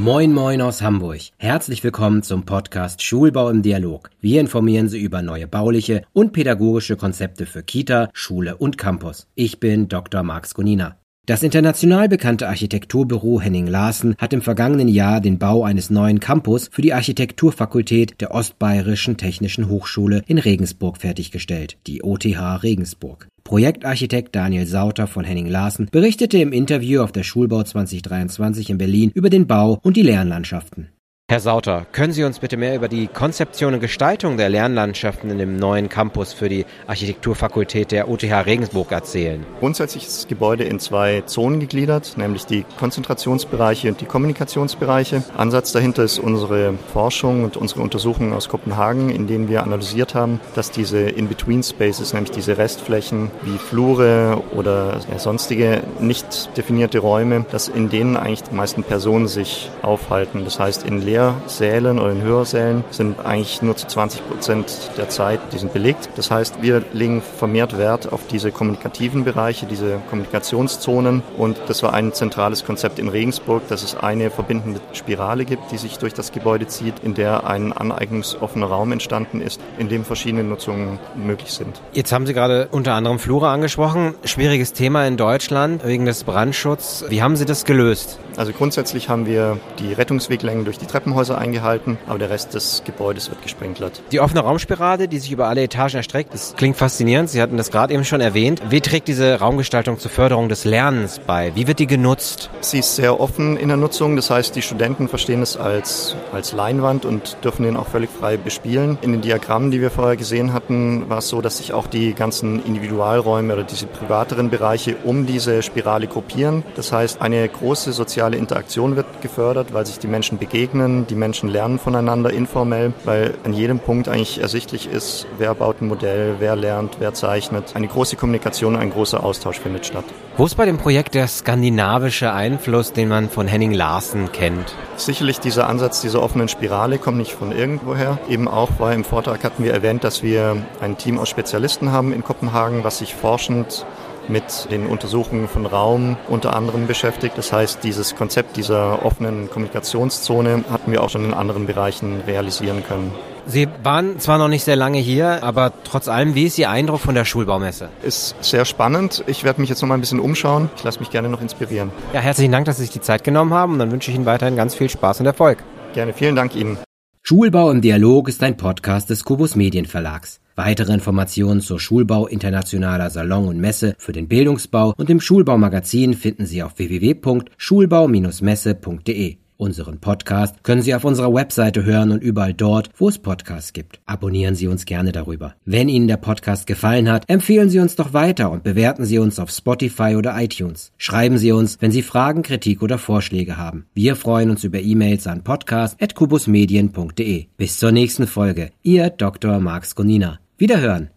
Moin Moin aus Hamburg. Herzlich willkommen zum Podcast Schulbau im Dialog. Wir informieren Sie über neue bauliche und pädagogische Konzepte für Kita, Schule und Campus. Ich bin Dr. Max Gonina. Das international bekannte Architekturbüro Henning Larsen hat im vergangenen Jahr den Bau eines neuen Campus für die Architekturfakultät der Ostbayerischen Technischen Hochschule in Regensburg fertiggestellt, die OTH Regensburg. Projektarchitekt Daniel Sauter von Henning Larsen berichtete im Interview auf der Schulbau 2023 in Berlin über den Bau und die Lernlandschaften. Herr Sauter, können Sie uns bitte mehr über die Konzeption und Gestaltung der Lernlandschaften in dem neuen Campus für die Architekturfakultät der OTH Regensburg erzählen? Grundsätzlich ist das Gebäude in zwei Zonen gegliedert, nämlich die Konzentrationsbereiche und die Kommunikationsbereiche. Ansatz dahinter ist unsere Forschung und unsere Untersuchungen aus Kopenhagen, in denen wir analysiert haben, dass diese In-Between-Spaces, nämlich diese Restflächen wie Flure oder sonstige nicht definierte Räume, dass in denen eigentlich die meisten Personen sich aufhalten. Das heißt, in Lehr Lehrsälen oder in Hörsälen sind eigentlich nur zu 20 Prozent der Zeit, die sind belegt. Das heißt, wir legen vermehrt Wert auf diese kommunikativen Bereiche, diese Kommunikationszonen und das war ein zentrales Konzept in Regensburg, dass es eine verbindende Spirale gibt, die sich durch das Gebäude zieht, in der ein aneignungsoffener Raum entstanden ist, in dem verschiedene Nutzungen möglich sind. Jetzt haben Sie gerade unter anderem Flure angesprochen. Schwieriges Thema in Deutschland wegen des Brandschutzes. Wie haben Sie das gelöst? Also grundsätzlich haben wir die Rettungsweglängen durch die Treppenhäuser eingehalten, aber der Rest des Gebäudes wird gesprenklert. Die offene Raumspirale, die sich über alle Etagen erstreckt, das klingt faszinierend. Sie hatten das gerade eben schon erwähnt. Wie trägt diese Raumgestaltung zur Förderung des Lernens bei? Wie wird die genutzt? Sie ist sehr offen in der Nutzung. Das heißt, die Studenten verstehen es als, als Leinwand und dürfen den auch völlig frei bespielen. In den Diagrammen, die wir vorher gesehen hatten, war es so, dass sich auch die ganzen Individualräume oder diese privateren Bereiche um diese Spirale gruppieren. Das heißt, eine große soziale Interaktion wird gefördert, weil sich die Menschen begegnen, die Menschen lernen voneinander informell, weil an jedem Punkt eigentlich ersichtlich ist, wer baut ein Modell, wer lernt, wer zeichnet. Eine große Kommunikation, ein großer Austausch findet statt. Wo ist bei dem Projekt der skandinavische Einfluss, den man von Henning Larsen kennt? Sicherlich dieser Ansatz dieser offenen Spirale kommt nicht von irgendwoher. Eben auch, weil im Vortrag hatten wir erwähnt, dass wir ein Team aus Spezialisten haben in Kopenhagen, was sich forschend mit den Untersuchungen von Raum unter anderem beschäftigt. Das heißt, dieses Konzept dieser offenen Kommunikationszone hatten wir auch schon in anderen Bereichen realisieren können. Sie waren zwar noch nicht sehr lange hier, aber trotz allem, wie ist Ihr Eindruck von der Schulbaumesse? Ist sehr spannend. Ich werde mich jetzt noch mal ein bisschen umschauen. Ich lasse mich gerne noch inspirieren. Ja, herzlichen Dank, dass Sie sich die Zeit genommen haben und dann wünsche ich Ihnen weiterhin ganz viel Spaß und Erfolg. Gerne, vielen Dank Ihnen. Schulbau im Dialog ist ein Podcast des Kubus Medienverlags. Weitere Informationen zur Schulbau internationaler Salon und Messe für den Bildungsbau und dem Schulbaumagazin finden Sie auf www.schulbau-messe.de. Unseren Podcast können Sie auf unserer Webseite hören und überall dort, wo es Podcasts gibt. Abonnieren Sie uns gerne darüber. Wenn Ihnen der Podcast gefallen hat, empfehlen Sie uns doch weiter und bewerten Sie uns auf Spotify oder iTunes. Schreiben Sie uns, wenn Sie Fragen, Kritik oder Vorschläge haben. Wir freuen uns über E-Mails an podcast.kubusmedien.de. Bis zur nächsten Folge. Ihr Dr. Marx Gonina. Wiederhören!